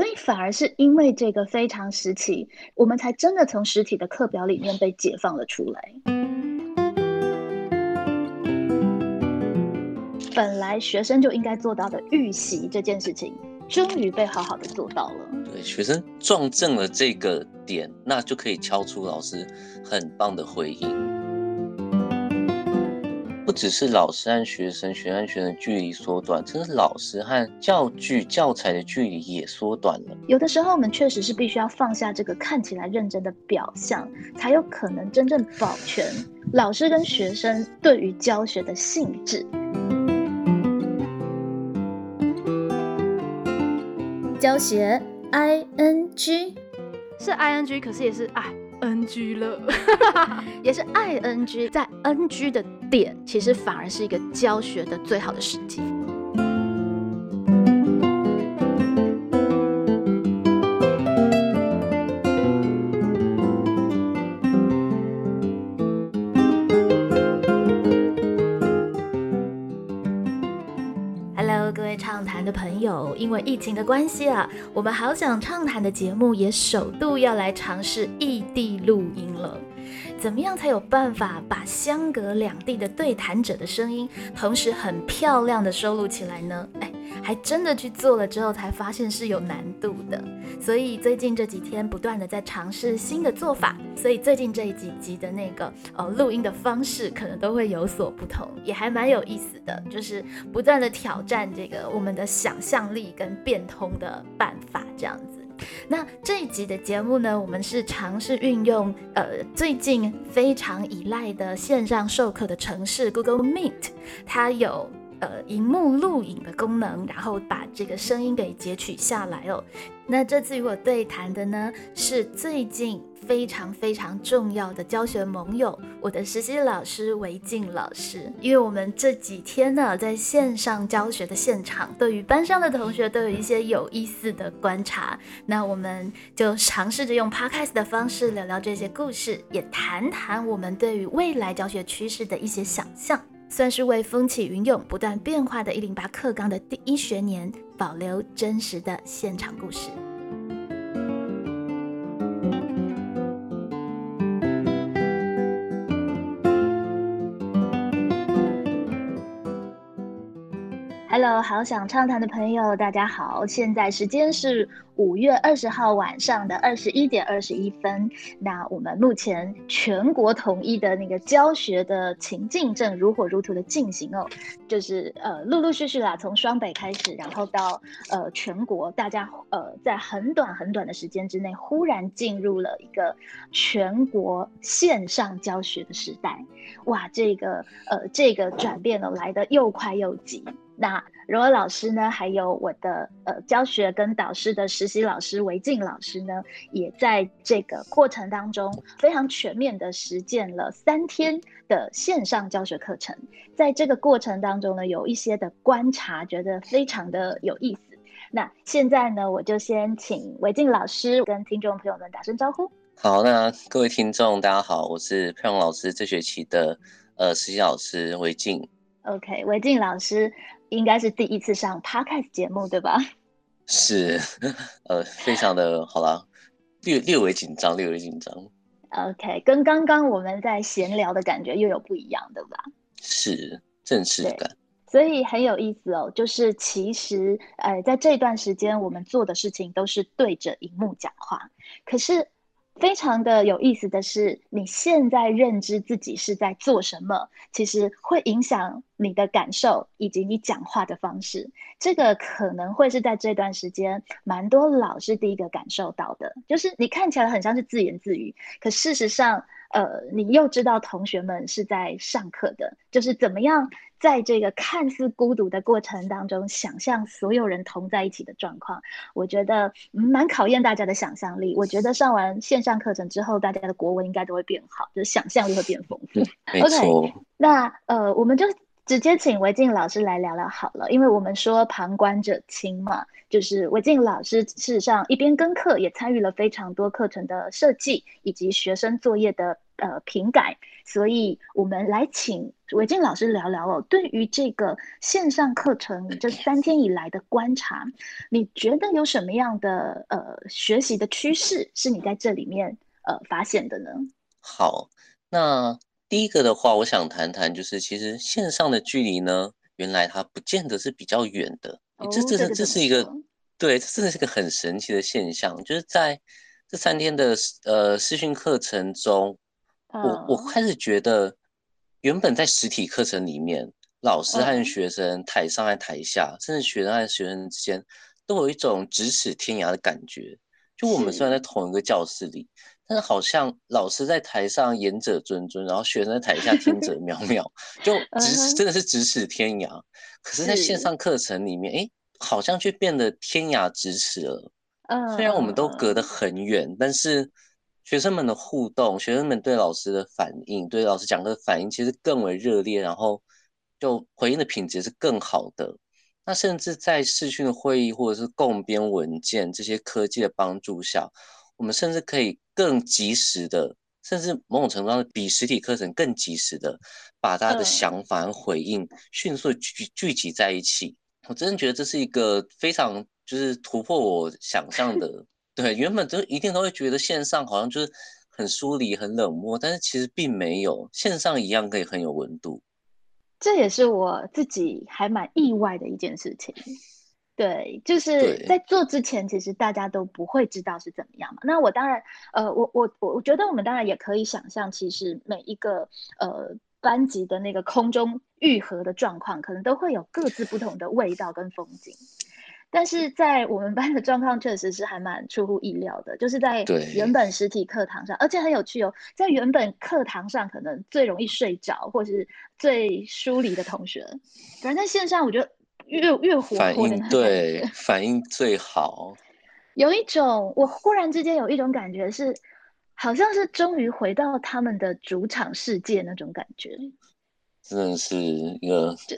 所以反而是因为这个非常时期，我们才真的从实体的课表里面被解放了出来。本来学生就应该做到的预习这件事情，终于被好好的做到了。对，学生撞正了这个点，那就可以敲出老师很棒的回应。不只是老师和学生、学生学生距离缩短，甚至老师和教具、教材的距离也缩短了。有的时候，我们确实是必须要放下这个看起来认真的表象，才有可能真正保全老师跟学生对于教学的兴致。教学 i n g 是 i n g，可是也是 i n g 了，也是 i n g，在 n g 的。点其实反而是一个教学的最好的时机。疫情的关系啊，我们好想畅谈的节目也首度要来尝试异地录音了。怎么样才有办法把相隔两地的对谈者的声音，同时很漂亮的收录起来呢？哎，还真的去做了之后，才发现是有难度的。所以最近这几天不断的在尝试新的做法，所以最近这几集的那个呃录音的方式可能都会有所不同，也还蛮有意思的，就是不断的挑战这个我们的想象力跟变通的办法，这样。那这一集的节目呢，我们是尝试运用呃最近非常依赖的线上授课的城市 Google Meet，它有呃荧幕录影的功能，然后把这个声音给截取下来哦。那这次与我对谈的呢，是最近。非常非常重要的教学盟友，我的实习老师韦静老师。因为我们这几天呢，在线上教学的现场，对于班上的同学都有一些有意思的观察。那我们就尝试着用 podcast 的方式聊聊这些故事，也谈谈我们对于未来教学趋势的一些想象，算是为风起云涌、不断变化的一零八课纲的第一学年，保留真实的现场故事。Hello，好想畅谈的朋友，大家好！现在时间是五月二十号晚上的二十一点二十一分。那我们目前全国统一的那个教学的情境正如火如荼的进行哦，就是呃陆陆续续啦，从双北开始，然后到呃全国，大家呃在很短很短的时间之内，忽然进入了一个全国线上教学的时代。哇，这个呃这个转变呢来的又快又急。那柔儿老师呢？还有我的呃教学跟导师的实习老师韦静老师呢，也在这个过程当中非常全面的实践了三天的线上教学课程。在这个过程当中呢，有一些的观察，觉得非常的有意思。那现在呢，我就先请韦静老师跟听众朋友们打声招呼。好，那各位听众大家好，我是佩蓉老师这学期的呃实习老师韦静。OK，韦静老师。应该是第一次上 podcast 节目，对吧？是，呃，非常的好啦，略略微紧张，略微紧张。OK，跟刚刚我们在闲聊的感觉又有不一样，对吧？是正式感，所以很有意思哦。就是其实，呃，在这段时间我们做的事情都是对着荧幕讲话，可是。非常的有意思的是，你现在认知自己是在做什么，其实会影响你的感受以及你讲话的方式。这个可能会是在这段时间蛮多老师第一个感受到的，就是你看起来很像是自言自语，可事实上，呃，你又知道同学们是在上课的，就是怎么样。在这个看似孤独的过程当中，想象所有人同在一起的状况，我觉得蛮考验大家的想象力。我觉得上完线上课程之后，大家的国文应该都会变好，就是想象力会变丰富。没 错。那呃，我们就直接请韦静老师来聊聊好了，因为我们说旁观者清嘛，就是韦静老师事实上一边跟课，也参与了非常多课程的设计以及学生作业的。呃评改，所以我们来请韦静老师聊聊哦。对于这个线上课程这三天以来的观察，你觉得有什么样的呃学习的趋势是你在这里面呃发现的呢？好，那第一个的话，我想谈谈就是其实线上的距离呢，原来它不见得是比较远的。这这是这是一个。对，这真的是个很神奇的现象，就是在这三天的呃视讯课程中，我我开始觉得，原本在实体课程里面，老师和学生台上和台下，甚至学生和学生之间，都有一种咫尺天涯的感觉。就我们虽然在同一个教室里，但是好像老师在台上言者谆谆，然后学生在台下听者渺渺，就咫真的是咫尺天涯。可是，在线上课程里面，哎。好像却变得天涯咫尺了。嗯，虽然我们都隔得很远，但是学生们的互动，学生们对老师的反应，对老师讲课的反应，其实更为热烈，然后就回应的品质是更好的。那甚至在视讯的会议或者是共编文件这些科技的帮助下，我们甚至可以更及时的，甚至某种程度上比实体课程更及时的，把大家的想法和回应迅速聚聚集在一起。我真的觉得这是一个非常就是突破我想象的，对，原本就一定都会觉得线上好像就是很疏离、很冷漠，但是其实并没有，线上一样可以很有温度。这也是我自己还蛮意外的一件事情。对，就是在做之前，其实大家都不会知道是怎么样嘛。那我当然，呃，我我我我觉得我们当然也可以想象，其实每一个呃。班级的那个空中愈合的状况，可能都会有各自不同的味道跟风景。但是在我们班的状况，确实是还蛮出乎意料的。就是在原本实体课堂上，而且很有趣哦，在原本课堂上可能最容易睡着或是最疏离的同学，反正在线上，我觉得越越活泼的对 反应最好。有一种，我忽然之间有一种感觉是。好像是终于回到他们的主场世界那种感觉，真的是一个就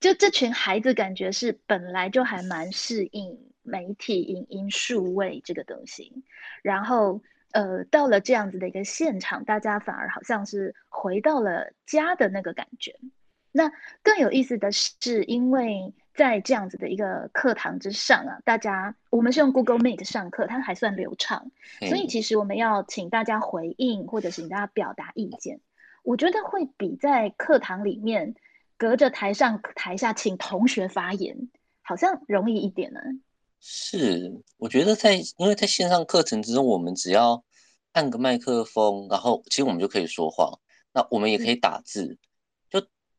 就这群孩子感觉是本来就还蛮适应媒体影音数位这个东西，然后呃到了这样子的一个现场，大家反而好像是回到了家的那个感觉。那更有意思的是，因为。在这样子的一个课堂之上啊，大家我们是用 Google Meet 上课，它还算流畅，所以其实我们要请大家回应或者请大家表达意见，我觉得会比在课堂里面隔着台上台下请同学发言，好像容易一点呢。是，我觉得在因为在线上课程之中，我们只要按个麦克风，然后其实我们就可以说话，那我们也可以打字，就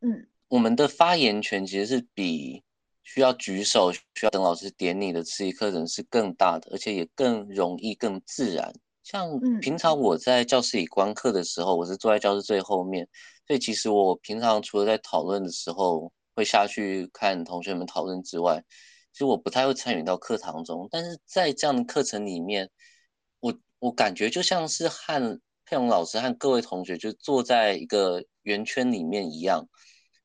嗯，我们的发言权其实是比。需要举手，需要等老师点你的刺激课程是更大的，而且也更容易、更自然。像平常我在教室里观课的时候，我是坐在教室最后面，所以其实我平常除了在讨论的时候会下去看同学们讨论之外，其实我不太会参与到课堂中。但是在这样的课程里面，我我感觉就像是和佩蓉老师和各位同学就坐在一个圆圈里面一样。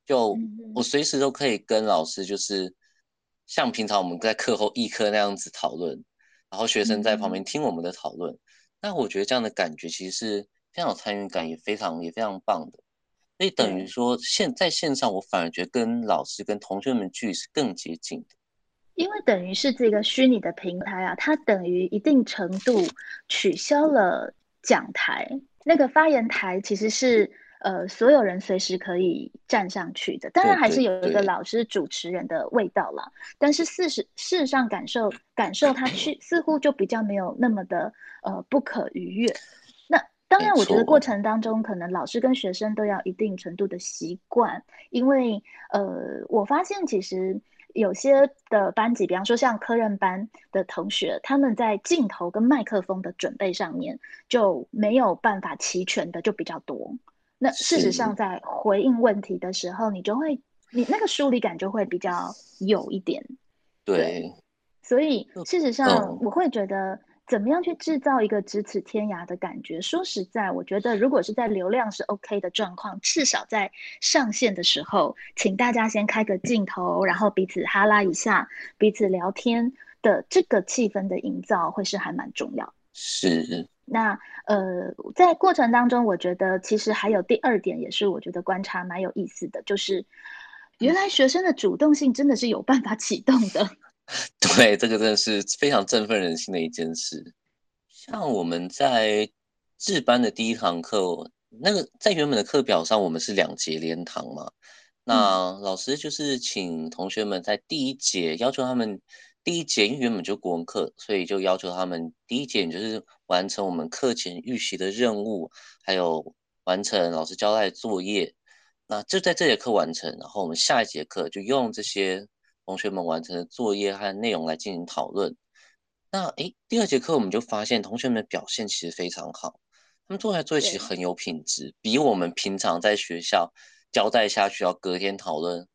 就我随时都可以跟老师，就是像平常我们在课后一课那样子讨论，然后学生在旁边听我们的讨论。那我觉得这样的感觉其实是非常有参与感，也非常也非常棒的。所以等于说，现在线上，我反而觉得跟老师跟同学们距离是更接近的。因为等于是这个虚拟的平台啊，它等于一定程度取消了讲台，那个发言台其实是。呃，所有人随时可以站上去的，当然还是有一个老师主持人的味道了。但是事实事实上感受感受他去似乎就比较没有那么的呃不可逾越。那当然，我觉得过程当中可能老师跟学生都要一定程度的习惯，因为呃，我发现其实有些的班级，比方说像科任班的同学，他们在镜头跟麦克风的准备上面就没有办法齐全的就比较多。那事实上，在回应问题的时候，你就会，你那个疏离感就会比较有一点。对。所以事实上，我会觉得，怎么样去制造一个咫尺天涯的感觉？说实在，我觉得如果是在流量是 OK 的状况，至少在上线的时候，请大家先开个镜头，然后彼此哈拉一下，彼此聊天的这个气氛的营造，会是还蛮重要。是。那呃，在过程当中，我觉得其实还有第二点，也是我觉得观察蛮有意思的，就是原来学生的主动性真的是有办法启动的。对，这个真的是非常振奋人心的一件事。像我们在制班的第一堂课，那个在原本的课表上，我们是两节连堂嘛。那老师就是请同学们在第一节要求他们。第一节因为原本就国文课，所以就要求他们第一节就是完成我们课前预习的任务，还有完成老师交代的作业。那就在这节课完成，然后我们下一节课就用这些同学们完成的作业和内容来进行讨论。那诶，第二节课我们就发现同学们的表现其实非常好，他们做出来作业其实很有品质，比我们平常在学校交代下去要隔天讨论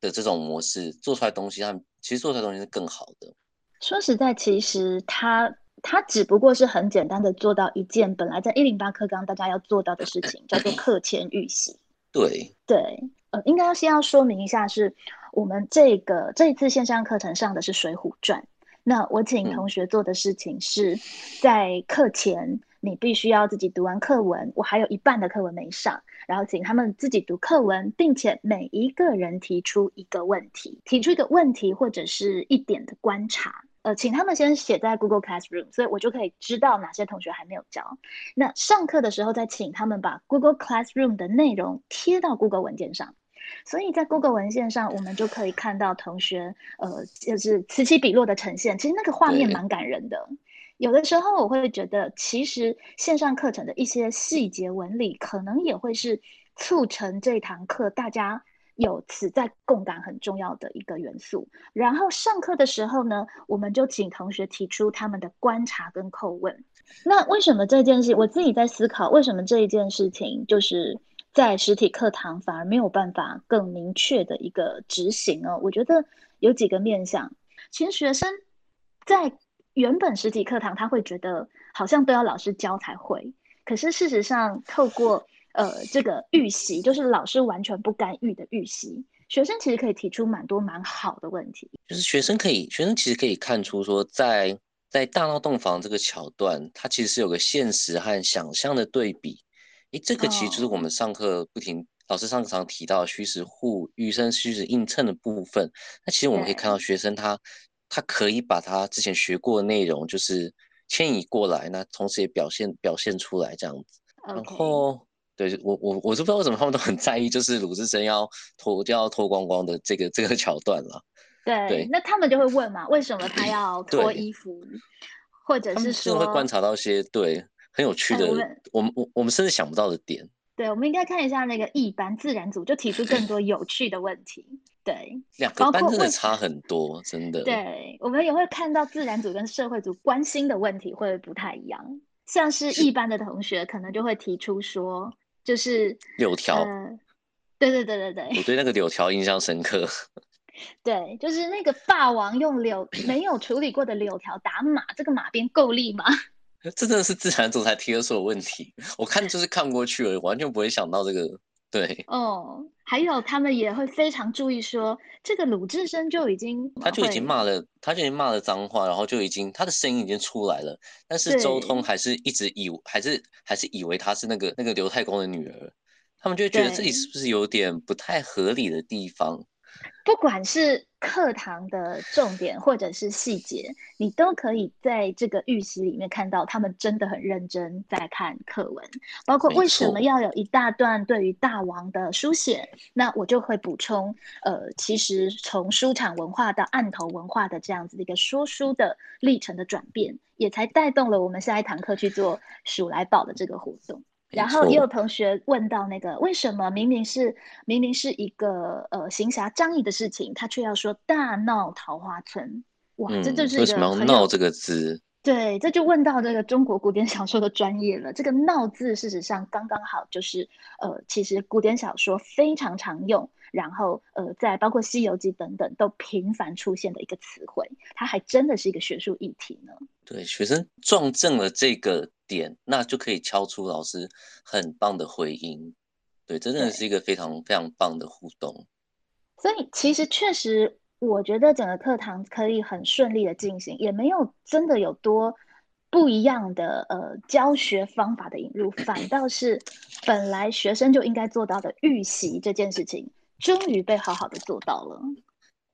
的这种模式做出来东西，他们。其实做出来东西是更好的。说实在，其实他他只不过是很简单的做到一件本来在一零八课纲大家要做到的事情，叫做课前预习。对对，呃，应该要先要说明一下，是我们这个这一次线上课程上的是《水浒传》。那我请同学做的事情是在课前。你必须要自己读完课文，我还有一半的课文没上，然后请他们自己读课文，并且每一个人提出一个问题，提出一个问题或者是一点的观察，呃，请他们先写在 Google Classroom，所以我就可以知道哪些同学还没有交。那上课的时候再请他们把 Google Classroom 的内容贴到 Google 文件上，所以在 Google 文件上，我们就可以看到同学，呃，就是此起彼落的呈现，其实那个画面蛮感人的。有的时候我会觉得，其实线上课程的一些细节纹理，可能也会是促成这堂课大家有此在共感很重要的一个元素。然后上课的时候呢，我们就请同学提出他们的观察跟叩问。那为什么这件事，我自己在思考，为什么这一件事情就是在实体课堂反而没有办法更明确的一个执行呢？我觉得有几个面向，其实学生在。原本实体课堂他会觉得好像都要老师教才会，可是事实上透过呃这个预习，就是老师完全不干预的预习，学生其实可以提出蛮多蛮好的问题。就是学生可以，学生其实可以看出说，在在大闹洞房这个桥段，它其实是有个现实和想象的对比。诶，这个其实就是我们上课不停老师上课常提到虚实互预生、虚实映衬的部分。那其实我们可以看到学生他。他可以把他之前学过的内容，就是迁移过来，那同时也表现表现出来这样子。然后，对我我我是不知道为什么他们都很在意，就是鲁智深要脱就要脱光光的这个这个桥段了。对，那他们就会问嘛，为什么他要 脱衣服？或者是说，会观察到一些对很有趣的，我们我我们甚至想不到的点。对，我们应该看一下那个一班自然组，就提出更多有趣的问题。对，两个班真的差很多，真的。对，我们也会看到自然组跟社会组关心的问题会不太一样。像是一班的同学，可能就会提出说，就是柳条。对对对对对，我对那个柳条印象深刻。对，就是那个霸王用柳没有处理过的柳条打马，这个马鞭够力吗？这真的是自然总裁提的出的问题，我看就是看过去了，完全不会想到这个。对，哦，还有他们也会非常注意说，这个鲁智深就已经，他就已经骂了，他就已经骂了脏话，然后就已经他的声音已经出来了，但是周通还是一直以还是还是以为他是那个那个刘太公的女儿，他们就觉得这里是不是有点不太合理的地方？不管是课堂的重点或者是细节，你都可以在这个预习里面看到，他们真的很认真在看课文。包括为什么要有一大段对于大王的书写，那我就会补充，呃，其实从书场文化到案头文化的这样子的一个说书的历程的转变，也才带动了我们下一堂课去做鼠来宝的这个活动。然后也有同学问到那个，为什么明明是明明是一个呃行侠仗义的事情，他却要说大闹桃花村？哇，这就是为什么要闹这个字？对，这就问到这个中国古典小说的专业了。这个“闹”字，事实上刚刚好就是呃，其实古典小说非常常用，然后呃，在包括《西游记》等等都频繁出现的一个词汇，它还真的是一个学术议题呢。对，学生撞正了这个。点，那就可以敲出老师很棒的回音，对，真的是一个非常非常棒的互动。所以其实确实，我觉得整个课堂可以很顺利的进行，也没有真的有多不一样的呃教学方法的引入，反倒是本来学生就应该做到的预习这件事情，终于被好好的做到了。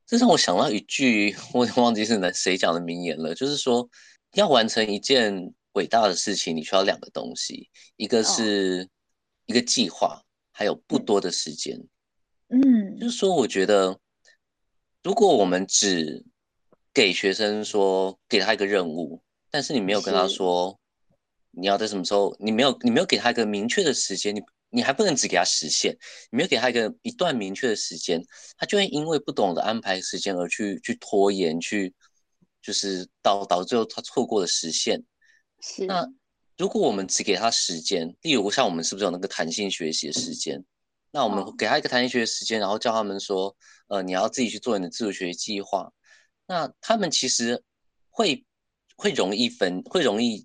这让我想到一句，我忘记是哪谁讲的名言了，就是说要完成一件伟大的事情，你需要两个东西，一个是一个计划，还有不多的时间。嗯，就是说，我觉得如果我们只给学生说给他一个任务，但是你没有跟他说你要在什么时候，你没有你没有给他一个明确的时间，你。你还不能只给他实现，你没有给他一个一段明确的时间，他就会因为不懂得安排时间而去去拖延，去就是导导致最后他错过了实现。是。那如果我们只给他时间，例如像我们是不是有那个弹性学习的时间？那我们给他一个弹性学习时间，然后叫他们说，呃，你要自己去做你的自主学习计划。那他们其实会会容易分，会容易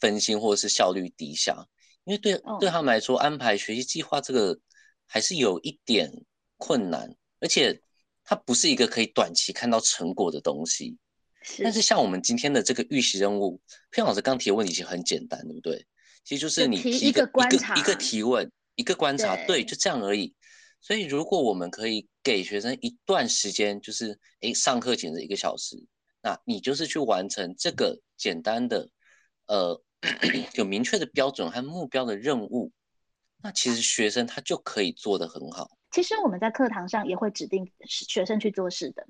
分心，或者是效率低下。因为对对他们来说，安排学习计划这个还是有一点困难，而且它不是一个可以短期看到成果的东西。但是像我们今天的这个预习任务，片老师刚提的问题其实很简单，对不对？其实就是你提一个一个一个提问，一个观察，对，就这样而已。所以如果我们可以给学生一段时间，就是诶，上课前的一个小时，那你就是去完成这个简单的，呃。有明确的标准和目标的任务，那其实学生他就可以做得很好。其实我们在课堂上也会指定学生去做事的，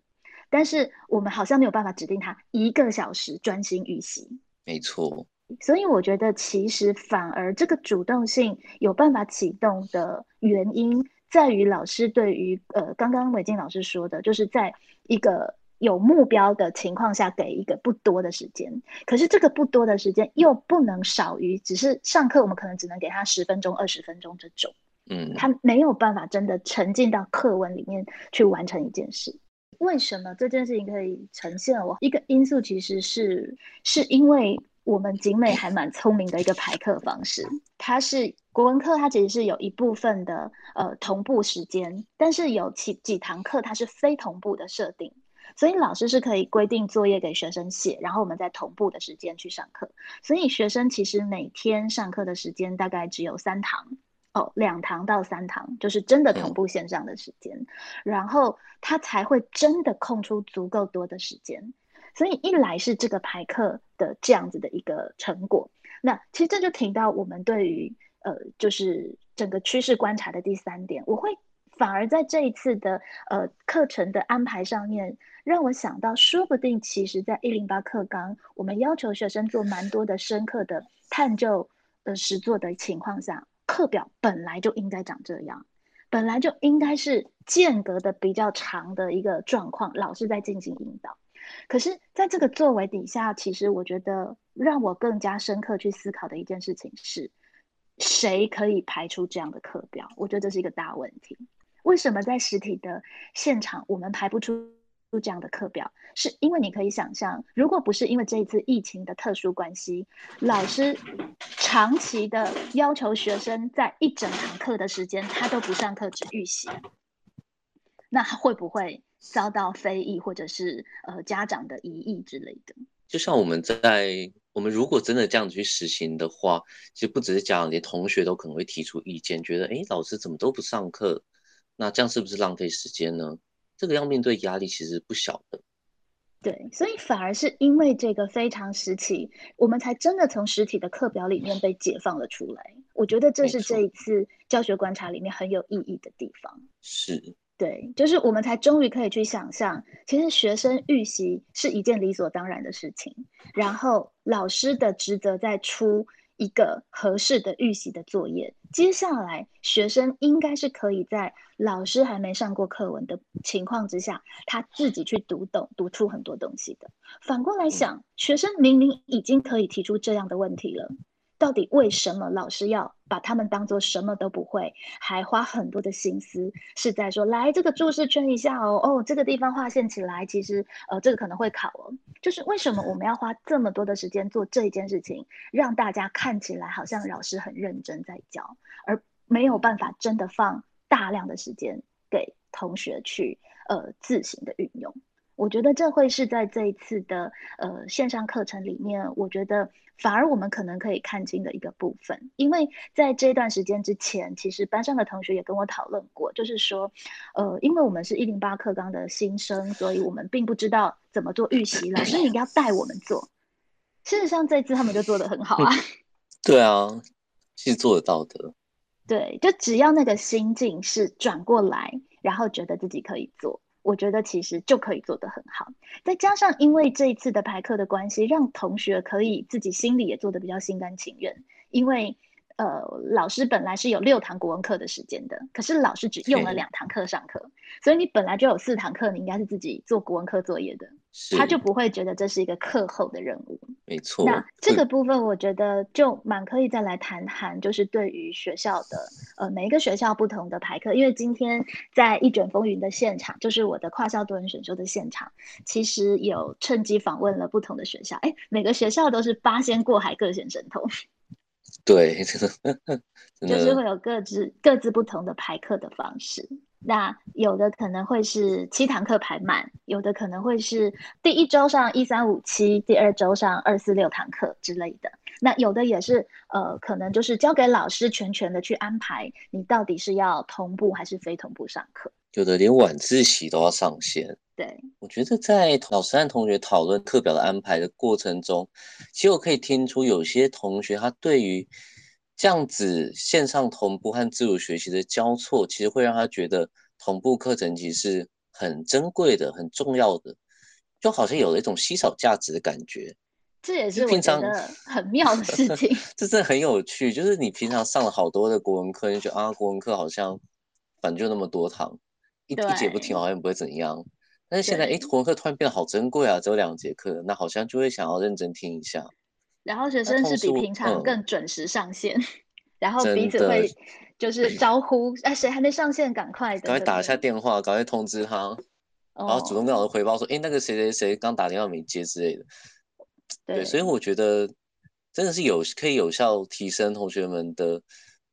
但是我们好像没有办法指定他一个小时专心预习。没错，所以我觉得其实反而这个主动性有办法启动的原因，在于老师对于呃刚刚伟静老师说的，就是在一个。有目标的情况下，给一个不多的时间，可是这个不多的时间又不能少于，只是上课我们可能只能给他十分钟、二十分钟这种，嗯，他没有办法真的沉浸到课文里面去完成一件事。为什么这件事情可以呈现？我一个因素其实是是因为我们景美还蛮聪明的一个排课方式，它是国文课，它其实是有一部分的呃同步时间，但是有几几堂课它是非同步的设定。所以老师是可以规定作业给学生写，然后我们在同步的时间去上课。所以学生其实每天上课的时间大概只有三堂哦，两堂到三堂，就是真的同步线上的时间，然后他才会真的空出足够多的时间。所以一来是这个排课的这样子的一个成果，那其实这就提到我们对于呃，就是整个趋势观察的第三点，我会反而在这一次的呃课程的安排上面。让我想到，说不定其实，在一零八课纲，我们要求学生做蛮多的深刻的探究、呃实作的情况下，课表本来就应该长这样，本来就应该是间隔的比较长的一个状况，老师在进行引导。可是，在这个作为底下，其实我觉得让我更加深刻去思考的一件事情是，谁可以排出这样的课表？我觉得这是一个大问题。为什么在实体的现场，我们排不出？这样的课表，是因为你可以想象，如果不是因为这一次疫情的特殊关系，老师长期的要求学生在一整堂课的时间他都不上课只预习，那会不会遭到非议或者是呃家长的疑议之类的？就像我们在我们如果真的这样子去实行的话，其实不只是家长，连同学都可能会提出意见，觉得哎，老师怎么都不上课？那这样是不是浪费时间呢？这个要面对压力其实不小的，对，所以反而是因为这个非常时期，我们才真的从实体的课表里面被解放了出来。我觉得这是这一次教学观察里面很有意义的地方。是，对，就是我们才终于可以去想象，其实学生预习是一件理所当然的事情，然后老师的职责在出。一个合适的预习的作业，接下来学生应该是可以在老师还没上过课文的情况之下，他自己去读懂、读出很多东西的。反过来想，学生明明已经可以提出这样的问题了。到底为什么老师要把他们当做什么都不会，还花很多的心思是在说来这个注释圈一下哦哦这个地方划线起来，其实呃这个可能会考哦，就是为什么我们要花这么多的时间做这一件事情，让大家看起来好像老师很认真在教，而没有办法真的放大量的时间给同学去呃自行的运用。我觉得这会是在这一次的呃线上课程里面，我觉得反而我们可能可以看清的一个部分，因为在这段时间之前，其实班上的同学也跟我讨论过，就是说，呃，因为我们是一零八课纲的新生，所以我们并不知道怎么做预习，老师你要带我们做。事实上，这次他们就做的很好啊。对啊，是做得到的。对，就只要那个心境是转过来，然后觉得自己可以做。我觉得其实就可以做得很好，再加上因为这一次的排课的关系，让同学可以自己心里也做得比较心甘情愿，因为。呃，老师本来是有六堂国文课的时间的，可是老师只用了两堂课上课，所以你本来就有四堂课，你应该是自己做国文课作业的，他就不会觉得这是一个课后的任务。没错，那这个部分我觉得就蛮可以再来谈谈，就是对于学校的呃每一个学校不同的排课，因为今天在一卷风云的现场，就是我的跨校多人选修的现场，其实有趁机访问了不同的学校，哎，每个学校都是八仙过海，各显神通。对，就是会有各自各自不同的排课的方式。那有的可能会是七堂课排满，有的可能会是第一周上一三五七，第二周上二四六堂课之类的。那有的也是呃，可能就是交给老师全权的去安排，你到底是要同步还是非同步上课。有的连晚自习都要上线。对，我觉得在老师和同学讨论课表的安排的过程中，其实我可以听出有些同学他对于这样子线上同步和自主学习的交错，其实会让他觉得同步课程其实是很珍贵的、很重要的，就好像有了一种稀少价值的感觉。这也是我觉得很妙的事情。这真的很有趣，就是你平常上了好多的国文课，你觉得啊，国文课好像反正就那么多堂，一一节不听好像不会怎样。但是现在，哎，国文课突然变得好珍贵啊，只有两节课，那好像就会想要认真听一下。然后学生是比平常更准时上线，然后彼此会就是招呼，哎，谁还没上线，赶快赶快打一下电话，赶快通知他，然后主动跟老师汇报说，哎，那个谁谁谁刚打电话没接之类的。对，所以我觉得真的是有可以有效提升同学们的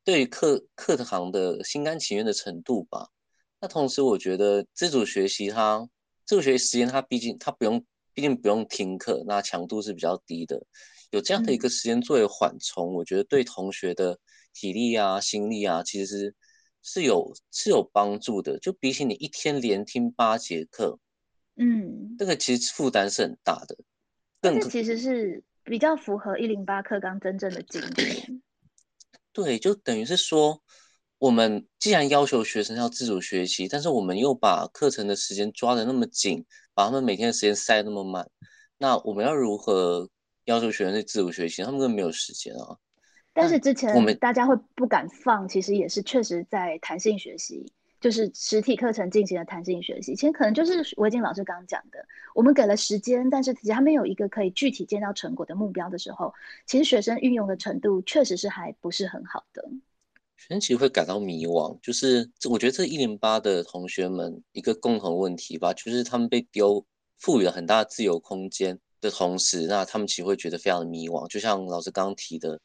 对课课堂的心甘情愿的程度吧。那同时，我觉得自主学习它。自主学习时间，它毕竟它不用，毕竟不用听课，那强度是比较低的。有这样的一个时间作为缓冲，我觉得对同学的体力啊、心力啊，其实是是有是有帮助的。就比起你一天连听八节课，嗯，这个其实负担是很大的。这其实是比较符合一零八课纲真正的精神。对，就等于是说。我们既然要求学生要自主学习，但是我们又把课程的时间抓得那么紧，把他们每天的时间塞那么满，那我们要如何要求学生去自主学习？他们根本没有时间啊。但是之前我们大家会不敢放，其实也是确实在弹性学习，就是实体课程进行了弹性学习。其实可能就是维静老师刚刚讲的，我们给了时间，但是其实还没有一个可以具体见到成果的目标的时候，其实学生运用的程度确实是还不是很好的。学生其实会感到迷惘，就是这，我觉得这一零八的同学们一个共同问题吧，就是他们被丢赋予了很大的自由空间的同时，那他们其实会觉得非常的迷惘。就像老师刚刚提的，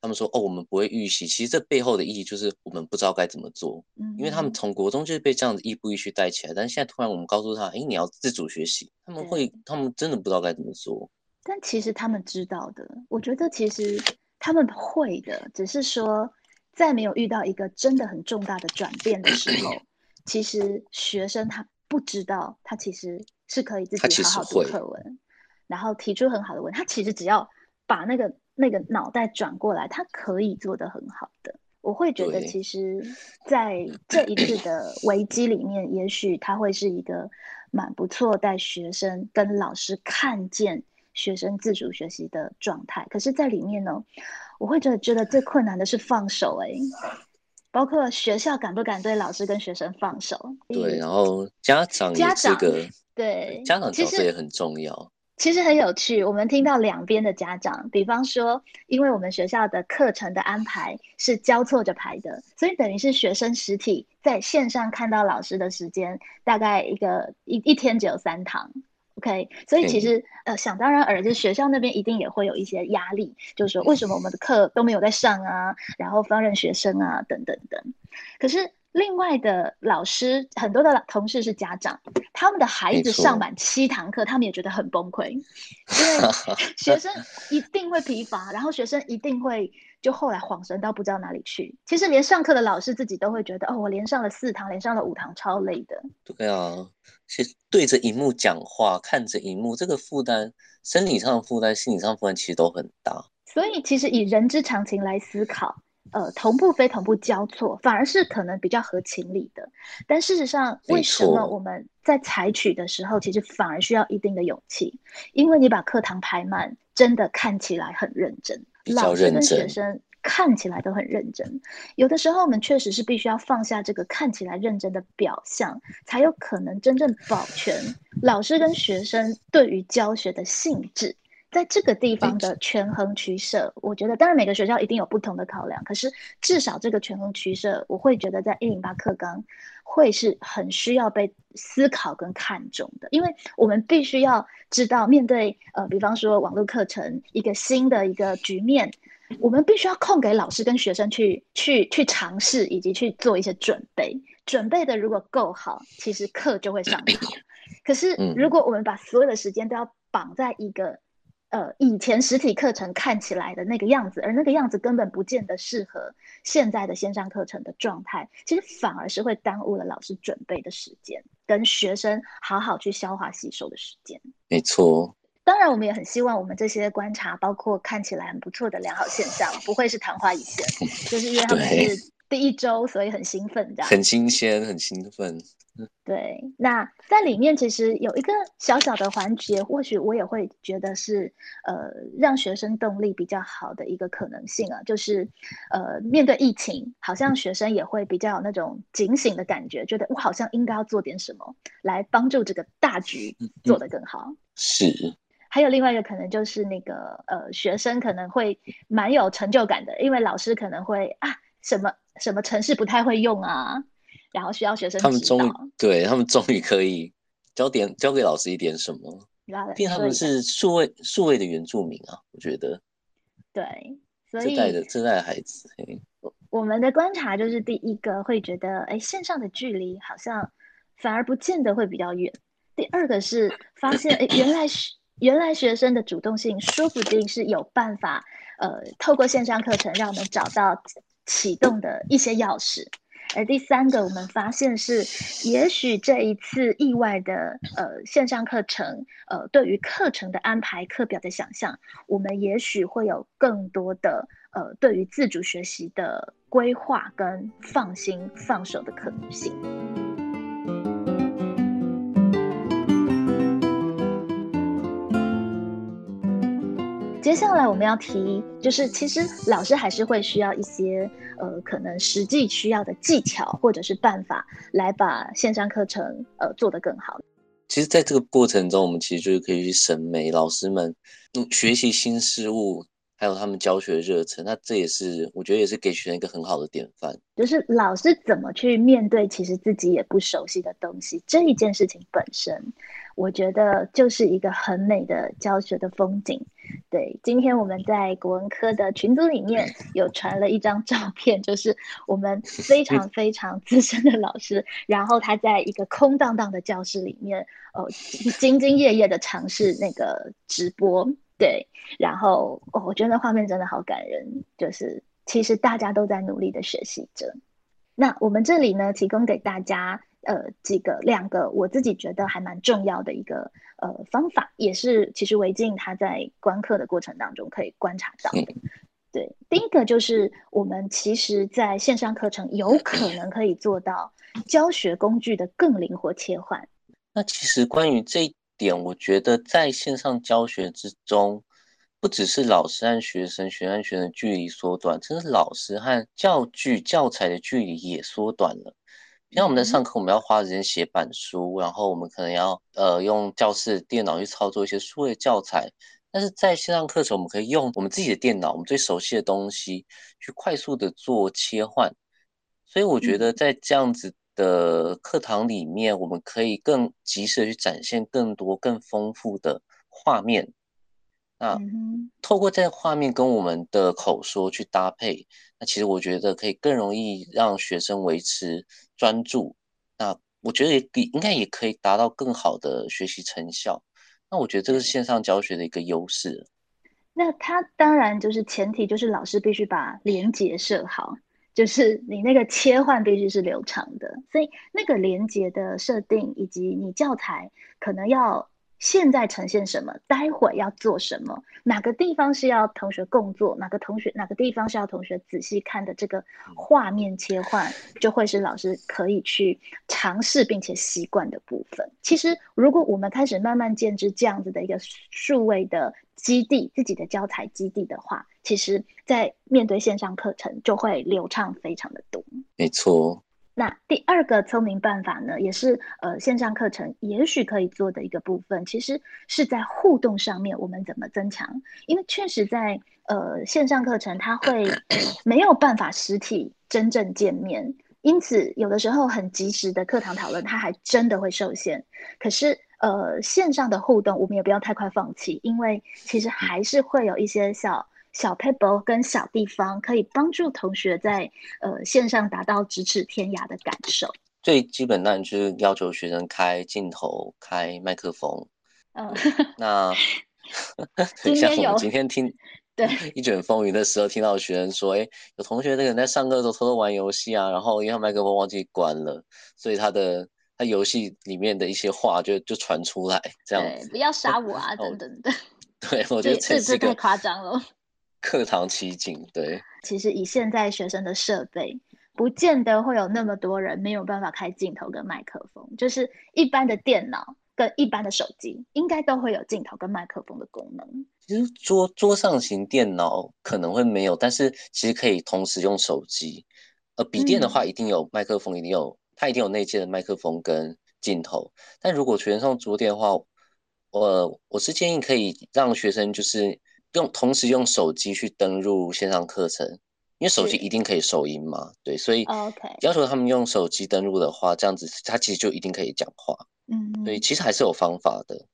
他们说哦，我们不会预习，其实这背后的意义就是我们不知道该怎么做。嗯，因为他们从国中就是被这样子一步一步带起来，但是现在突然我们告诉他，哎，你要自主学习，他们会，他们真的不知道该怎么做。但其实他们知道的，我觉得其实他们会的，只是说。在没有遇到一个真的很重大的转变的时候，其实学生他不知道，他其实是可以自己好好读课文，然后提出很好的问他其实只要把那个那个脑袋转过来，他可以做得很好的。我会觉得，其实在 这一次的危机里面，也许他会是一个蛮不错带学生跟老师看见学生自主学习的状态。可是，在里面呢？我会觉得觉得最困难的是放手哎，包括学校敢不敢对老师跟学生放手？对，然后家长家长对家长角色也很重要。其实很有趣，我们听到两边的家长，比方说，因为我们学校的课程的安排是交错着排的，所以等于是学生实体在线上看到老师的时间，大概一个一一天只有三堂。OK，所以其实呃，想当然尔，就是学校那边一定也会有一些压力，就是说为什么我们的课都没有在上啊，然后放任学生啊，等等等。可是另外的老师，很多的同事是家长，他们的孩子上满七堂课，他们也觉得很崩溃，因为 学生一定会疲乏，然后学生一定会就后来恍神到不知道哪里去。其实连上课的老师自己都会觉得，哦，我连上了四堂，连上了五堂，超累的。对啊，其实对着荧幕讲话，看着荧幕，这个负担，生理上的负担，心理上负担其实都很大。所以其实以人之常情来思考。呃，同步非同步交错，反而是可能比较合情理的。但事实上，为什么我们在采取的时候，其实反而需要一定的勇气？因为你把课堂排满，真的看起来很认真，老师跟学生看起来都很认真。有的时候，我们确实是必须要放下这个看起来认真的表象，才有可能真正保全老师跟学生对于教学的兴致。在这个地方的权衡取舍，我觉得当然每个学校一定有不同的考量，可是至少这个权衡取舍，我会觉得在一零八课纲会是很需要被思考跟看重的，因为我们必须要知道面对呃，比方说网络课程一个新的一个局面，我们必须要空给老师跟学生去去去尝试以及去做一些准备，准备的如果够好，其实课就会上好。可是如果我们把所有的时间都要绑在一个呃，以前实体课程看起来的那个样子，而那个样子根本不见得适合现在的线上课程的状态，其实反而是会耽误了老师准备的时间，跟学生好好去消化吸收的时间。没错，当然我们也很希望我们这些观察，包括看起来很不错的良好现象，不会是昙花一现，就是因为他们是第一周，所以很兴奋，这样很新鲜，很兴奋。对，那在里面其实有一个小小的环节，或许我也会觉得是呃让学生动力比较好的一个可能性啊，就是呃面对疫情，好像学生也会比较有那种警醒的感觉，觉得我好像应该要做点什么来帮助这个大局做得更好。是，还有另外一个可能就是那个呃学生可能会蛮有成就感的，因为老师可能会啊什么什么城市不太会用啊。然后需要学生他们终于对他们终于可以教点教给老师一点什么，毕竟他们是数位数位的原住民啊，我觉得对，所以这代的这代的孩子，我我们的观察就是第一个会觉得，哎，线上的距离好像反而不见得会比较远。第二个是发现，哎，原来是原来学生的主动性说不定是有办法，呃，透过线上课程让我们找到启动的一些钥匙。而第三个，我们发现是，也许这一次意外的呃线上课程，呃，对于课程的安排、课表的想象，我们也许会有更多的呃对于自主学习的规划跟放心放手的可能性。接下来我们要提，就是其实老师还是会需要一些，呃，可能实际需要的技巧或者是办法，来把线上课程呃做得更好。其实，在这个过程中，我们其实就是可以去审美老师们学习新事物。还有他们教学的热忱，那这也是我觉得也是给学生一个很好的典范。就是老师怎么去面对其实自己也不熟悉的东西这一件事情本身，我觉得就是一个很美的教学的风景。对，今天我们在国文科的群组里面有传了一张照片，就是我们非常非常资深的老师，然后他在一个空荡荡的教室里面，哦，兢兢业业的尝试那个直播。对，然后哦，我觉得画面真的好感人，就是其实大家都在努力的学习着。那我们这里呢，提供给大家呃几个两个我自己觉得还蛮重要的一个呃方法，也是其实维静他在观课的过程当中可以观察到的。对，第一个就是我们其实在线上课程有可能可以做到教学工具的更灵活切换。那其实关于这一。点，我觉得在线上教学之中，不只是老师和学生、学生和学生距离缩短，甚至老师和教具、教材的距离也缩短了。像我们在上课，我们要花时间写板书，然后我们可能要呃用教室电脑去操作一些数位教材，但是在线上课程，我们可以用我们自己的电脑，我们最熟悉的东西去快速的做切换。所以我觉得在这样子。的课堂里面，我们可以更及时的去展现更多、更丰富的画面。那透过这画面跟我们的口说去搭配，那其实我觉得可以更容易让学生维持专注。那我觉得也应该也可以达到更好的学习成效。那我觉得这个是线上教学的一个优势。那它当然就是前提，就是老师必须把连接设好，就是你那个切换必须是流畅的。所以那个连接的设定以及你教材可能要。现在呈现什么？待会要做什么？哪个地方是要同学共做？哪个同学哪个地方是要同学仔细看的？这个画面切换就会是老师可以去尝试并且习惯的部分。其实，如果我们开始慢慢建置这样子的一个数位的基地，自己的教材基地的话，其实在面对线上课程就会流畅非常的多。没错。那第二个聪明办法呢，也是呃线上课程也许可以做的一个部分，其实是在互动上面我们怎么增强？因为确实在呃线上课程它会没有办法实体真正见面，因此有的时候很及时的课堂讨论它还真的会受限。可是呃线上的互动我们也不要太快放弃，因为其实还是会有一些小。小 paper 跟小地方可以帮助同学在呃线上达到咫尺天涯的感受。最基本当然就是要求学生开镜头、开麦克风。嗯，那 像我们今天听 对一卷风云的时候，听到学生说，哎，有同学那个人在上课的时候偷偷玩游戏啊，然后因为麦克风忘记关了，所以他的他游戏里面的一些话就就传出来，这样子不要杀我啊等等的。对，我觉得这这太夸张了。课堂奇景，对。其实以现在学生的设备，不见得会有那么多人没有办法开镜头跟麦克风。就是一般的电脑跟一般的手机，应该都会有镜头跟麦克风的功能。其实桌桌上型电脑可能会没有，但是其实可以同时用手机。呃，笔电的话一定有麦克风，一定有它一定有内建的麦克风跟镜头。但如果全上桌电的话，我我是建议可以让学生就是。用同时用手机去登录线上课程，因为手机一定可以收音嘛，对，所以要求他们用手机登录的话，这样子他其实就一定可以讲话，嗯，所以其实还是有方法的，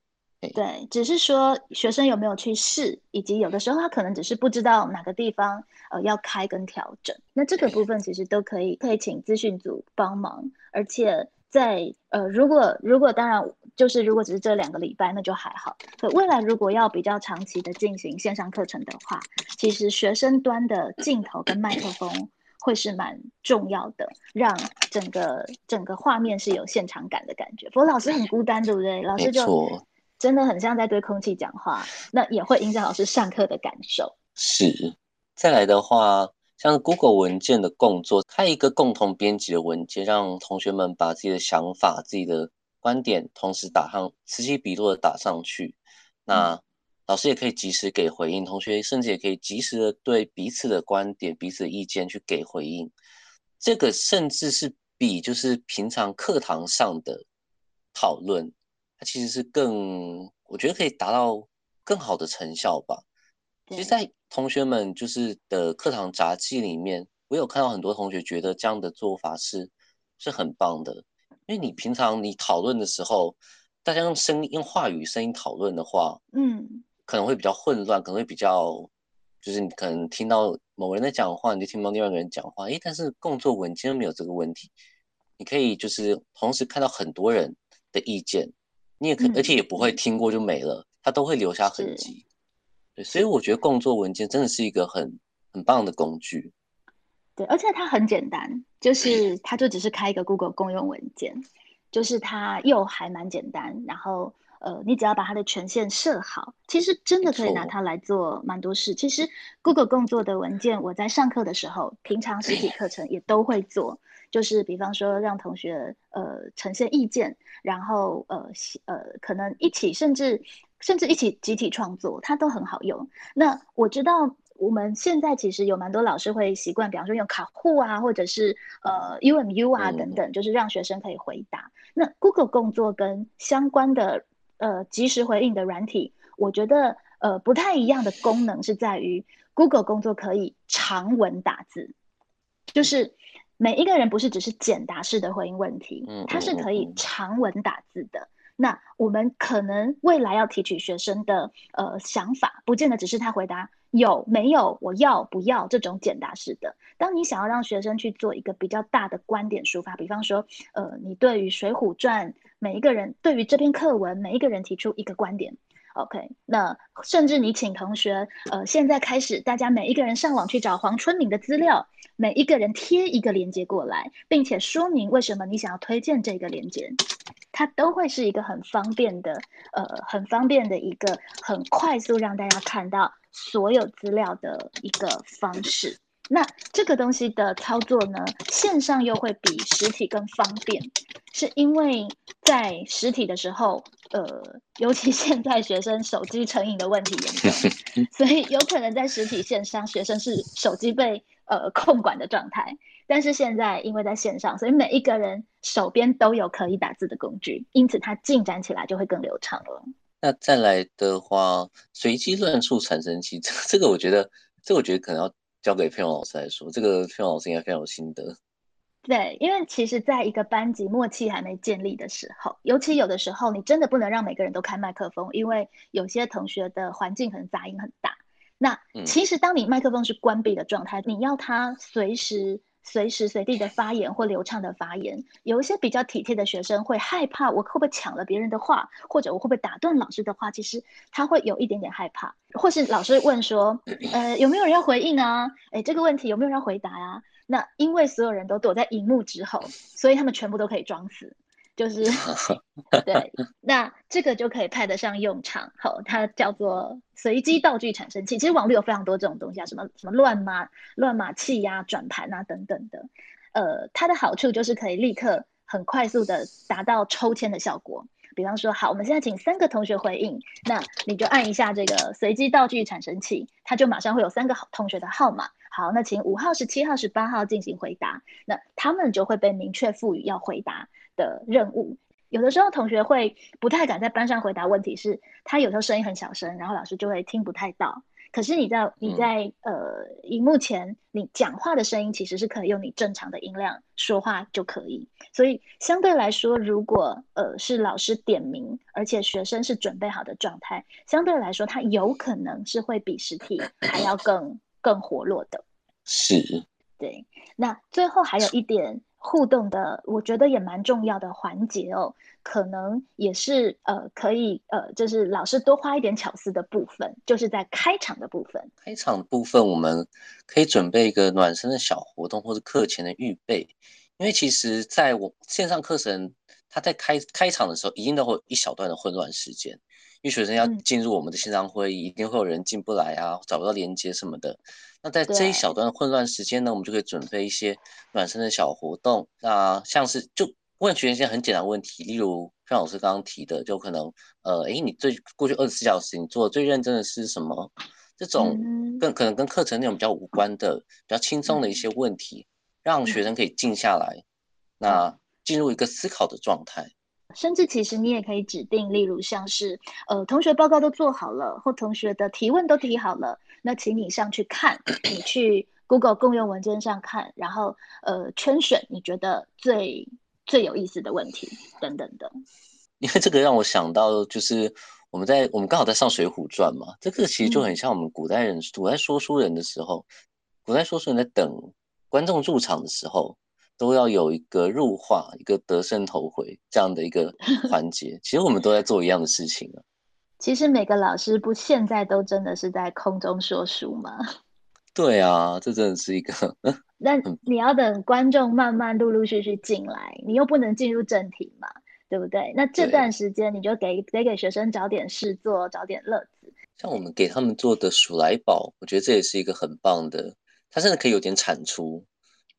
对，只是说学生有没有去试，以及有的时候他可能只是不知道哪个地方呃要开跟调整，那这个部分其实都可以可以请资讯组帮忙，而且。在呃，如果如果当然就是如果只是这两个礼拜，那就还好。可未来如果要比较长期的进行线上课程的话，其实学生端的镜头跟麦克风会是蛮重要的，让整个整个画面是有现场感的感觉。不过老师很孤单，对不对？老师就真的很像在对空气讲话，那也会影响老师上课的感受。是，再来的话。像 Google 文件的共作，开一个共同编辑的文件，让同学们把自己的想法、自己的观点同时打上，此起彼落的打上去。那老师也可以及时给回应，同学甚至也可以及时的对彼此的观点、彼此的意见去给回应。这个甚至是比就是平常课堂上的讨论，它其实是更，我觉得可以达到更好的成效吧。其实，在同学们就是的课堂杂记里面，我有看到很多同学觉得这样的做法是是很棒的。因为你平常你讨论的时候，大家用声音、用话语、声音讨论的话，嗯，可能会比较混乱，可能会比较就是你可能听到某人在讲话，你就听不到另外一个人讲话。诶，但是共作文件没有这个问题，你可以就是同时看到很多人的意见，你也可而且也不会听过就没了，它都会留下痕迹。所以我觉得共作文件真的是一个很很棒的工具。对，而且它很简单，就是它就只是开一个 Google 共用文件，就是它又还蛮简单。然后呃，你只要把它的权限设好，其实真的可以拿它来做蛮多事。其实 Google 工作的文件，我在上课的时候，平常实体课程也都会做，就是比方说让同学呃呈现意见，然后呃呃可能一起甚至。甚至一起集体创作，它都很好用。那我知道我们现在其实有蛮多老师会习惯，比方说用卡户啊，或者是呃 UMU 啊等等，就是让学生可以回答。那 Google 工作跟相关的呃即时回应的软体，我觉得呃不太一样的功能是在于 Google 工作可以长文打字，就是每一个人不是只是简答式的回应问题，它是可以长文打字的。那我们可能未来要提取学生的呃想法，不见得只是他回答有没有，我要不要这种简答式的。当你想要让学生去做一个比较大的观点抒发，比方说，呃，你对于《水浒传》每一个人对于这篇课文每一个人提出一个观点。OK，那甚至你请同学，呃，现在开始，大家每一个人上网去找黄春明的资料，每一个人贴一个链接过来，并且说明为什么你想要推荐这个链接，它都会是一个很方便的，呃，很方便的一个很快速让大家看到所有资料的一个方式。那这个东西的操作呢，线上又会比实体更方便，是因为在实体的时候，呃，尤其现在学生手机成瘾的问题严重，所以有可能在实体线上学生是手机被呃控管的状态，但是现在因为在线上，所以每一个人手边都有可以打字的工具，因此它进展起来就会更流畅了。那再来的话，随机乱数产生器，这这个我觉得，这我觉得可能要。交给佩蓉老师来说，这个佩蓉老师应该非常有心得。对，因为其实在一个班级默契还没建立的时候，尤其有的时候，你真的不能让每个人都开麦克风，因为有些同学的环境可能杂音很大。那其实当你麦克风是关闭的状态，你要他随时。随时随地的发言或流畅的发言，有一些比较体贴的学生会害怕，我会不会抢了别人的话，或者我会不会打断老师的话？其实他会有一点点害怕，或是老师问说，呃，有没有人要回应啊？哎，这个问题有没有人要回答呀？那因为所有人都躲在荧幕之后，所以他们全部都可以装死。就是 对，那这个就可以派得上用场。好，它叫做随机道具产生器。其实网络有非常多这种东西啊，什么什么乱码乱码器呀、转盘啊等等的。呃，它的好处就是可以立刻很快速的达到抽签的效果。比方说，好，我们现在请三个同学回应，那你就按一下这个随机道具产生器，它就马上会有三个同学的号码。好，那请五号、十七号、十八号进行回答，那他们就会被明确赋予要回答。的任务，有的时候同学会不太敢在班上回答问题，是他有时候声音很小声，然后老师就会听不太到。可是你在你在呃荧幕前，你讲话的声音其实是可以用你正常的音量说话就可以。所以相对来说，如果呃是老师点名，而且学生是准备好的状态，相对来说，他有可能是会比实体 还要更更活络的。是，对。那最后还有一点。互动的，我觉得也蛮重要的环节哦，可能也是呃，可以呃，就是老师多花一点巧思的部分，就是在开场的部分。开场的部分，我们可以准备一个暖身的小活动，或者课前的预备。因为其实在我线上课程，它在开开场的时候，一定都会有一小段的混乱时间。因为学生要进入我们的线上会议，一定会有人进不来啊，找不到连接什么的。那在这一小段混乱时间呢，我们就可以准备一些暖身的小活动。那像是就问学生一些很简单的问题，例如像老师刚刚提的，就可能呃，诶，你最过去二十四小时你做的最认真的是什么？这种跟可能跟课程内容比较无关的、比较轻松的一些问题，让学生可以静下来，那进入一个思考的状态。甚至其实你也可以指定，例如像是呃同学报告都做好了，或同学的提问都提好了，那请你上去看，你去 Google 共用文件上看，然后呃圈选你觉得最最有意思的问题等等的。因为这个让我想到，就是我们在我们刚好在上《水浒传》嘛，这个其实就很像我们古代人古代说书人的时候，古代说书人在等观众入场的时候。都要有一个入画、一个得胜头回这样的一个环节。其实我们都在做一样的事情啊。其实每个老师不现在都真的是在空中说书吗？对啊，这真的是一个。那你要等观众慢慢陆陆续续进来，你又不能进入正题嘛，对不对？那这段时间你就给得给学生找点事做，找点乐子。像我们给他们做的鼠来宝，我觉得这也是一个很棒的，它甚至可以有点产出。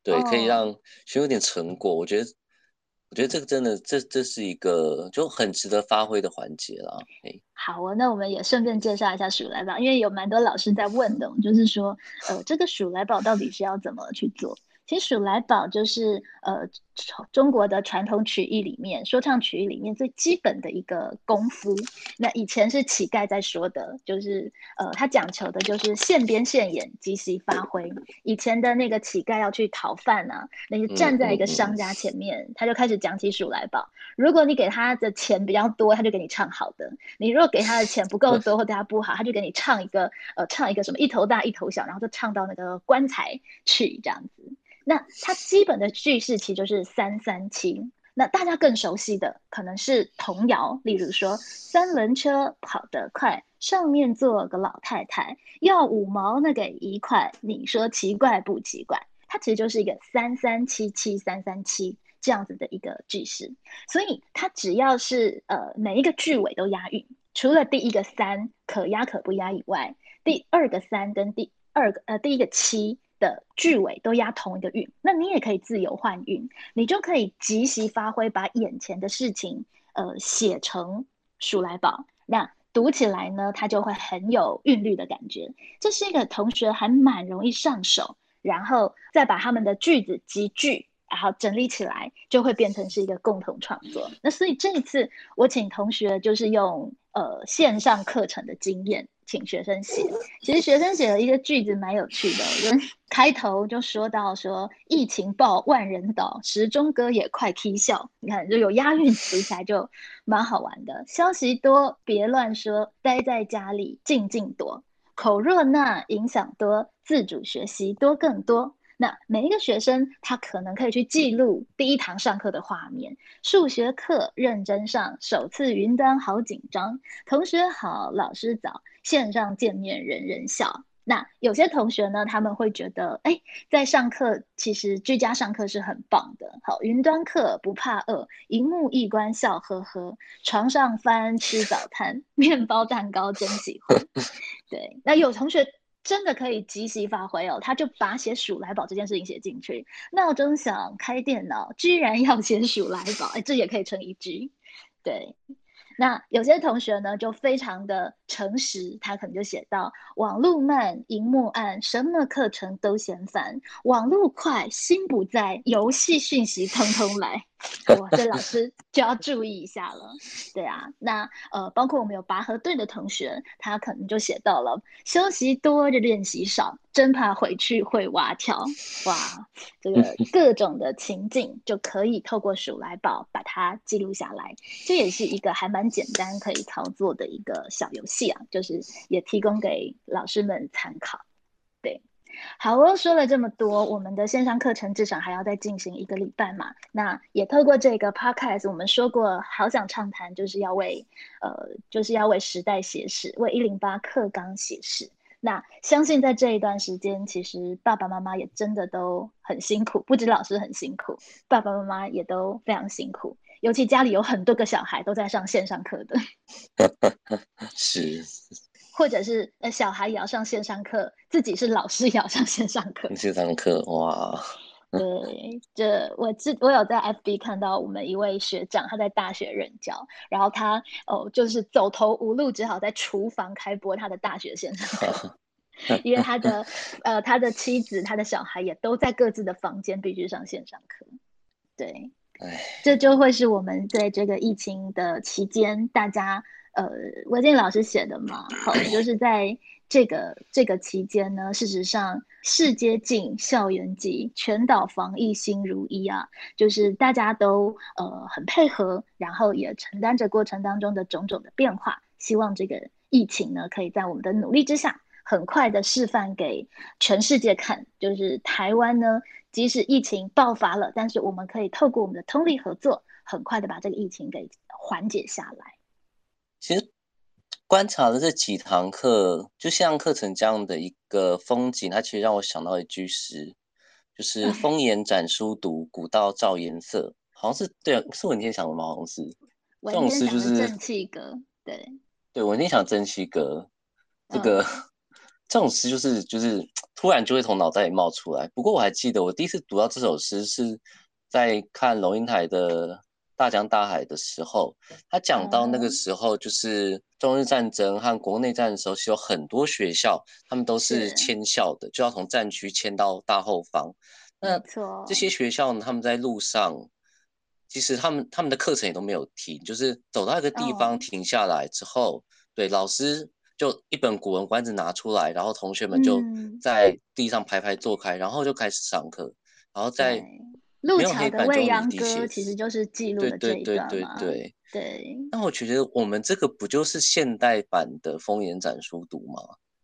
对，可以让学生有点成果。我觉得，我觉得这个真的，这这是一个就很值得发挥的环节了。哎，好啊，那我们也顺便介绍一下鼠来宝，因为有蛮多老师在问的，就是说，呃，这个鼠来宝到底是要怎么去做？其实鼠来宝就是呃中国的传统曲艺里面说唱曲艺里面最基本的一个功夫。那以前是乞丐在说的，就是呃他讲求的就是现编现演，即席发挥。以前的那个乞丐要去讨饭啊，那就站在一个商家前面，他就开始讲起鼠来宝。如果你给他的钱比较多，他就给你唱好的；你如果给他的钱不够 多或对他不好，他就给你唱一个呃唱一个什么一头大一头小，然后就唱到那个棺材去这样子。那它基本的句式其实就是三三七。那大家更熟悉的可能是童谣，例如说三轮车跑得快，上面坐个老太太，要五毛那给一块，你说奇怪不奇怪？它其实就是一个三三七七三三七这样子的一个句式。所以它只要是呃每一个句尾都押韵，除了第一个三可押可不押以外，第二个三跟第二个呃第一个七。的句尾都押同一个韵，那你也可以自由换韵，你就可以即席发挥，把眼前的事情呃写成数来宝，那读起来呢，它就会很有韵律的感觉。这是一个同学还蛮容易上手，然后再把他们的句子集句，然后整理起来，就会变成是一个共同创作。那所以这一次我请同学就是用呃线上课程的经验。请学生写，其实学生写了一些句子蛮有趣的，就开头就说到说疫情爆万人倒，时钟哥也快啼笑，你看就有押韵，读起来就蛮好玩的。消息多别乱说，待在家里静静躲，口若那影响多，自主学习多更多。那每一个学生，他可能可以去记录第一堂上课的画面。数学课认真上，首次云端好紧张。同学好，老师早，线上见面人人笑。那有些同学呢，他们会觉得，哎，在上课其实居家上课是很棒的。好，云端课不怕饿，荧幕一关笑呵呵，床上翻吃早餐，面包蛋糕真喜欢。对，那有同学。真的可以即席发挥哦，他就把写鼠来宝这件事情写进去。闹钟响，开电脑，居然要写鼠来宝，哎，这也可以成一句。对，那有些同学呢就非常的诚实，他可能就写到：网路慢，荧幕暗，什么课程都嫌烦；网路快，心不在，游戏讯息通通来。哇，这老师就要注意一下了。对啊，那呃，包括我们有拔河队的同学，他可能就写到了休息多就练习少，真怕回去会蛙跳。哇，这个 各种的情境就可以透过数来宝把它记录下来。这也是一个还蛮简单可以操作的一个小游戏啊，就是也提供给老师们参考。对。好哦，说了这么多，我们的线上课程至少还要再进行一个礼拜嘛。那也透过这个 podcast，我们说过，好想畅谈，就是要为呃，就是要为时代写史，为一零八课纲写史。那相信在这一段时间，其实爸爸妈妈也真的都很辛苦，不止老师很辛苦，爸爸妈妈也都非常辛苦，尤其家里有很多个小孩都在上线上课的。是。或者是呃，小孩也要上线上课，自己是老师也要上线上课。线上课哇，对，这我自我有在 FB 看到我们一位学长，他在大学任教，然后他哦就是走投无路，只好在厨房开播他的大学线上课，因为他的呃他的妻子、他的小孩也都在各自的房间，必须上线上课。对，这就会是我们在这个疫情的期间，大家。呃，文静老师写的嘛，好，就是在这个这个期间呢，事实上，世界近，校园近，全岛防疫心如一啊，就是大家都呃很配合，然后也承担着过程当中的种种的变化，希望这个疫情呢，可以在我们的努力之下，很快的示范给全世界看，就是台湾呢，即使疫情爆发了，但是我们可以透过我们的通力合作，很快的把这个疫情给缓解下来。其实观察的这几堂课，就线上课程这样的一个风景，它其实让我想到一句诗，就是“风言展书读，古道照颜色”。好像是对，是文天祥的吗？好像是这种诗，就是正气歌。对对，文天祥正气歌，这个 这种诗就是就是突然就会从脑袋里冒出来。不过我还记得，我第一次读到这首诗是在看龙应台的。大江大海的时候，他讲到那个时候，就是中日战争和国内战的时候，是有很多学校，他们都是迁校的，就要从战区迁到大后方。那这些学校呢，他们在路上，其实他们他们的课程也都没有停，就是走到一个地方停下来之后，对老师就一本《古文观止》拿出来，然后同学们就在地上排排坐开，然后就开始上课，然后在路桥的未央歌其实就是记录的这一段嘛。对对对对对。那我觉得我们这个不就是现代版的风言展书读吗？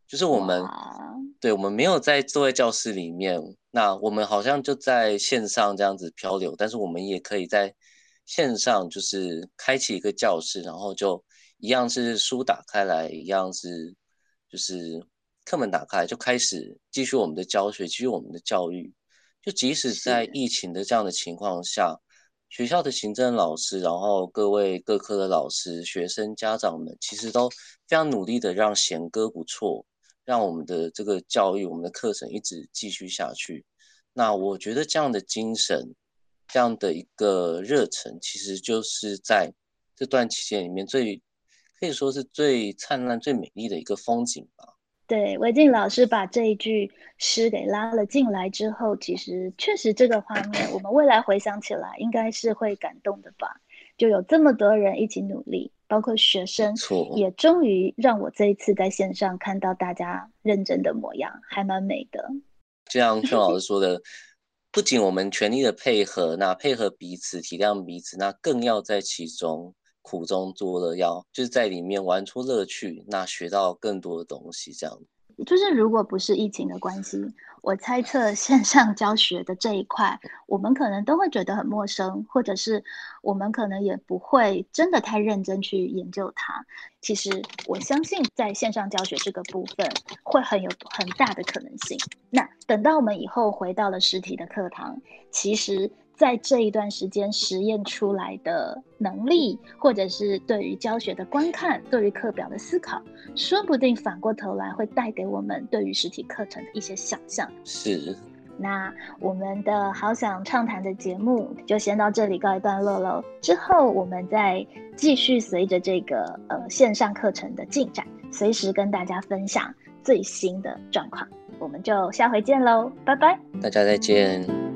就是我们，对我们没有在坐在教室里面，那我们好像就在线上这样子漂流，但是我们也可以在线上，就是开启一个教室，然后就一样是书打开来，一样是就是课本打开，就开始继续我们的教学，继续我们的教育。就即使在疫情的这样的情况下，学校的行政老师，然后各位各科的老师、学生、家长们，其实都非常努力的让弦歌不错。让我们的这个教育，我们的课程一直继续下去。那我觉得这样的精神，这样的一个热忱，其实就是在这段期间里面最可以说是最灿烂、最美丽的一个风景吧。对，韦静老师把这一句诗给拉了进来之后，其实确实这个画面，我们未来回想起来，应该是会感动的吧。就有这么多人一起努力。包括学生，也终于让我这一次在线上看到大家认真的模样，还蛮美的。就像邱老师 说的，不仅我们全力的配合，那配合彼此，体谅彼此，那更要在其中苦中作乐，要就是在里面玩出乐趣，那学到更多的东西，这样。就是如果不是疫情的关系，我猜测线上教学的这一块，我们可能都会觉得很陌生，或者是我们可能也不会真的太认真去研究它。其实我相信在线上教学这个部分会很有很大的可能性。那等到我们以后回到了实体的课堂，其实。在这一段时间实验出来的能力，或者是对于教学的观看，对于课表的思考，说不定反过头来会带给我们对于实体课程的一些想象。是，那我们的好想畅谈的节目就先到这里告一段落喽。之后我们再继续随着这个呃线上课程的进展，随时跟大家分享最新的状况。我们就下回见喽，拜拜，大家再见。